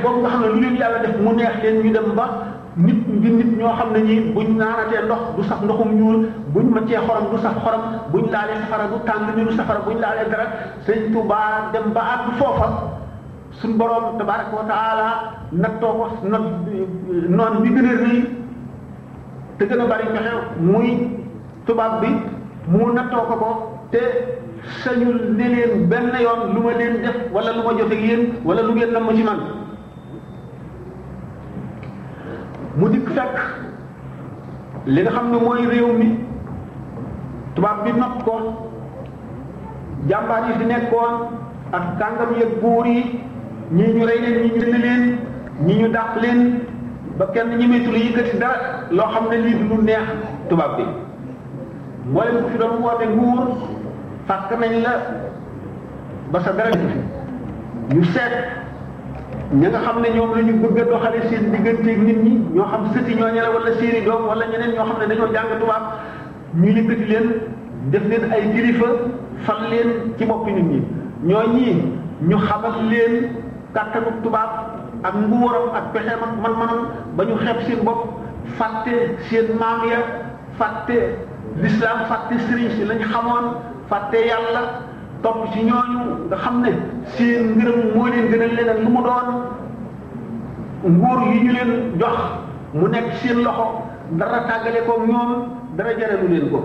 boobu nga xam ne lu leen yàlla def mu neex leen ñu dem ba nit di nit ñoo xam ne ñi buñ naanatee ndox du sax ndoxum ñuul buñ maccee xorom du sax xorom buñ laalee safara du tàng ñu du safara buñ laalee dara sëñ Tuubaa dem ba àgg foofa suñ boroom tabaraka wa taala nattoo ko not noon bi gën a rëy te gën a bari pexe muy tubaab bi mu nattoo ko ko te sañul ne leen benn yoon lu ma leen def wala lu ma jote yéen wala lu ngeen namm ci man mu dikk fekk li nga xam ne mooy réew mi tubaab bi nopp ko jàmbaar yi fi nekkoon ak kàngam yëg buur yi ñii ñu rey leen ñii ñu dënd leen ñii ñu dàq leen ba kenn ñemeetu la yëkkati dara loo xam ne lii du lu neex tubaab bi mboolem ku fi doon woote nguur fàkk nañ la ba sa dara fi ñu seet ñi nga xam ne ñoom la ñu bëgg a doxale seen digganteeg nit ñi ñoo xam sëti ñoo ñela wala seeni doom wala ñeneen ñoo xam ne dañoo jàng tubaab ñu yëkkati leen def leen ay kilifa fal leen ci boppi nit ñi ñoo ñii ñu xamal leen kàttanu tubaab ak nguuram ak pexeem ak man-manam ba ñu xeeb seen bopp fàtte seen maam ya fàtte lislaam fàtte sëriñ si lañ xamoon fàtte yàlla topp ci ñooñu nga xam ne seen ngërëm moo leen gën a leneen lu mu doon nguur yi ñu leen jox mu nekk seen loxo dara tàggale ko ñoom dara jaralu leen ko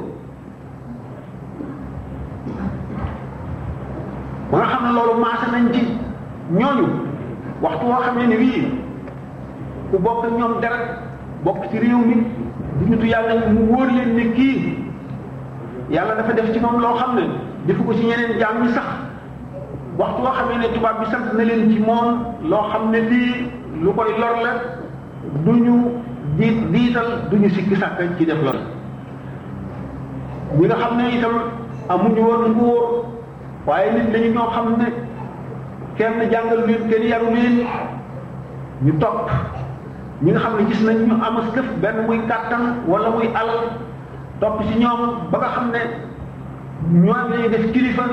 ba nga xam ne loolu maase nañ ci ñooñu waxtu woo xam ne ni wii ku bokk ñoom dara bokk ci réew mi du nitu yàlla mu wóor leen ne kii yàlla dafa def ci moom loo xam ne defu ko ci ñeneen jaam ñi sax waxtu woo xam ne ne tubaab bi sant na leen ci moom loo xam ne lii lu koy lor la du ñu di diital du ñu sikki sàkk ci def loolu ñi nga xam ne itam amuñu woon nguur waaye nit lañu ñoo xam ne kenn jàngal leen kenn yaru leen ñu topp ñi nga xam ne gis nañ ñu amas këf benn muy kàttan wala muy alal topp ci ñoom ba nga xam ne ñoom lañu def kilifa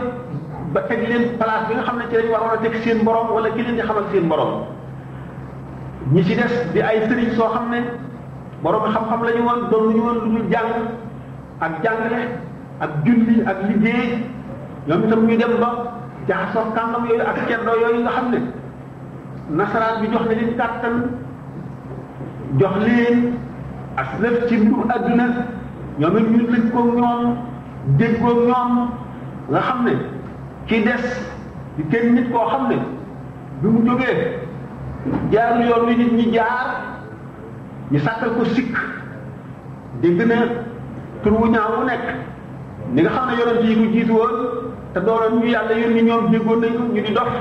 ba teg leen place bi nga xam ne ci lañ waroon a teg seen borom wala ki leen di xamal seen borom ñi ci des di ay sëriñ soo xam ne borom xam-xam la ñu woon doon lu ñu woon lu dul jàng ak jàngale ak julli ak liggéey ñoom itam ñu dem ba jaxasoo kàngam yooyu ak ceddoo yooyu nga xam ne nasaraan bi jox na leen kàttan jox leen as lëf ci mbiru adduna ñoom it ñu lëkkoog ñoom déggoog ñoom nga xam ne ki des di kenn nit koo xam ne bi mu jógee jaarul yoon wi nit ñi jaar ñu sàkkal ko sikk dégg na tur wu ñaaw wu nekk ni nga xam ne yonent yi ko jiitu woon te dooloon ñu yàlla yónni ñoom déggoon nañ ko ñu di dof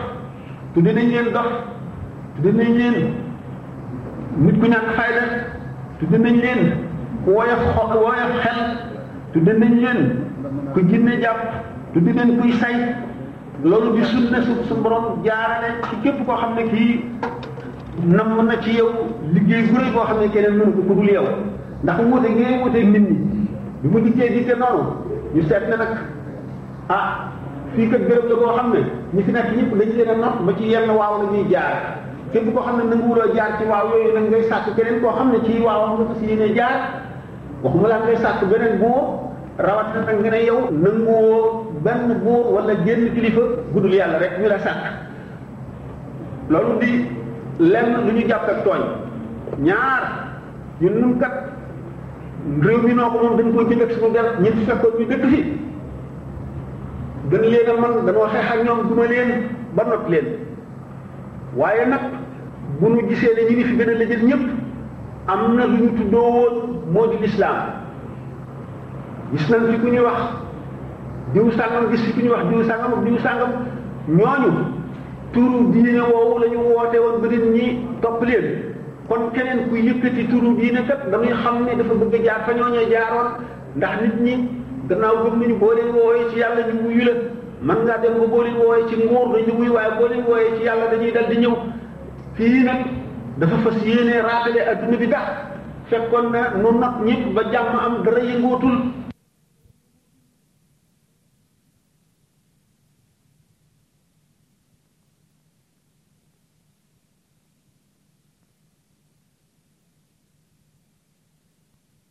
tudde nañ leen dof tudde nañ leen nit ku ñàkk fayda tudde nañ leen ku woyof xo woyof xel tudde nañ leen ku jinne jàpp tudde leen kuy say loolu di sunna su su borom jaarale ci képp koo xam ne kii nam na ci yow liggéey bu rëy boo xam ne keneen mënu ko ku dul yow ndax wuute gi ngay wuute nit ñi bi mu dikkee dikkee noonu ñu seet ne nag ah fii kat béréb la boo xam ne ñi fi nekk ñëpp dañu leen a not ba ci yenn waaw la ñuy jaar képp koo xam ne nanguwuloo jaar ci waaw yooyu nag ngay sàkk keneen koo xam ne ci waawam nga fas yéene jaar waxuma laa ngay sàkk beneen buur rawatina nag nga ne yow nanguwoo benn buur wala génn kilifa guddul yàlla rek ñu la sàkk loolu di lenn lu ñu jàpp ak tooñ ñaar ñun ñun kat réew mi noo ko moom dañ koo jënd ak suñu der ñun su fekkoon ñu dëkk fi gën leen a man dañoo xeex ak ñoom duma leen ba not leen waaye nag bu nu gisee ne ñi ngi fi gën a lëjël ñëpp am na lu ñu tuddoo woon moo di lislaam gis nañ fi ku ñuy wax diw sàngam gis fi ku ñuy wax diw sàngam ak diw sàngam ñooñu turu diine woowu la ñu woote woon ba nit ñi topp leen kon keneen ku yëkkati turu diine kat dañuy xam ne dafa bëgg a jaar fa ñooñu jaaroon ndax nit ñi gannaaw gëm nañu boo leen wooyee ci yàlla ñu wuyu la man ngaa dem ba boo leen wooyee ci nguur dañu wuyu waaye boo leen wooyee ci yàlla dañuy dal di ñëw fii nag dafa fas yéenee raatale adduna bi dax fekkoon na nu not ñëpp ba jàmm am dara yëngootul